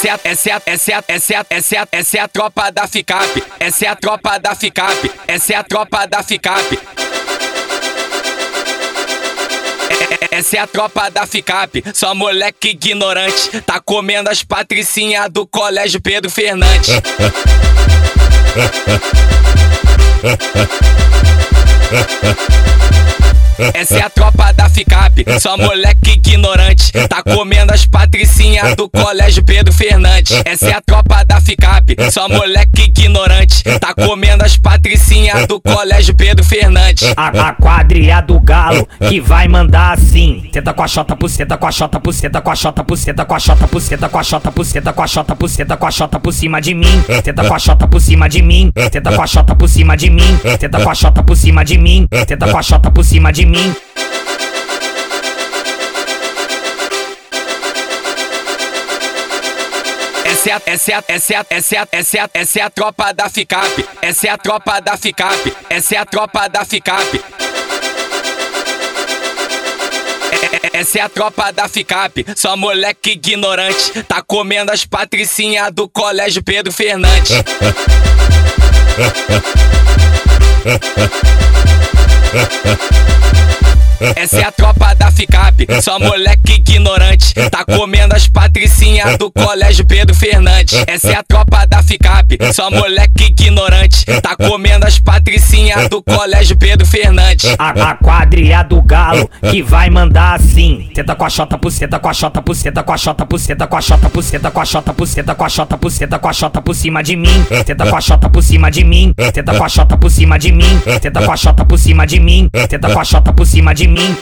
Essa é a, essa é a, essa é a, essa é a, essa é a, essa é a tropa da FICAP. Essa é a tropa da FICAP. Essa é a tropa da FICAP. Essa é a tropa da FICAP, só moleque ignorante. Tá comendo as patricinhas do colégio Pedro Fernandes. Essa é a tropa da FICAP, só moleque ignorante. Tá comendo as patricinhas do colégio Pedro Fernandes. Essa é a tropa da FICAP, só moleque ignorante. Tá comendo as patricinhas do colégio Pedro Fernandes. A, a quadrilha do galo que vai mandar assim. Tenta com a chota, puceta, com a chota, puceta, com a chota, puceta, com a chota, puceta, com a chota, puceta, com a chota, puceta, com a chota por cima de mim. Tenta com a chota por cima de mim. Tenta com a chota por cima de mim. Tenta com a chota por cima de mim. Tenta com a chota por cima de mim. Essa é a, essa é a, essa é a, essa é a, essa é a, essa é a tropa da FICAP. Essa é a tropa da FICAP. Essa é a tropa da FICAP. Essa é a tropa da FICAP, só moleque ignorante. Tá comendo as patricinhas do colégio Pedro Fernandes. Essa é a tropa da FICAP, só moleque ignorante. Tá comendo as patricinhas do colégio Pedro Fernandes. Essa é a tropa da FICAP, só moleque ignorante. Tá comendo as patricinhas do colégio Pedro Fernandes. A, a quadrilha do galo que vai mandar assim. Tenta com a chota, puceta, com a chota, puceta, com a chota, puceta, com a chota, puceta, com a chota, puceta, com a puceta, com a chota por cima de mim. Tenta com a chota por cima de mim. Tenta com a chota por cima de mim. Tenta com a chota por cima de mim. Tenta com a chota por cima de mim.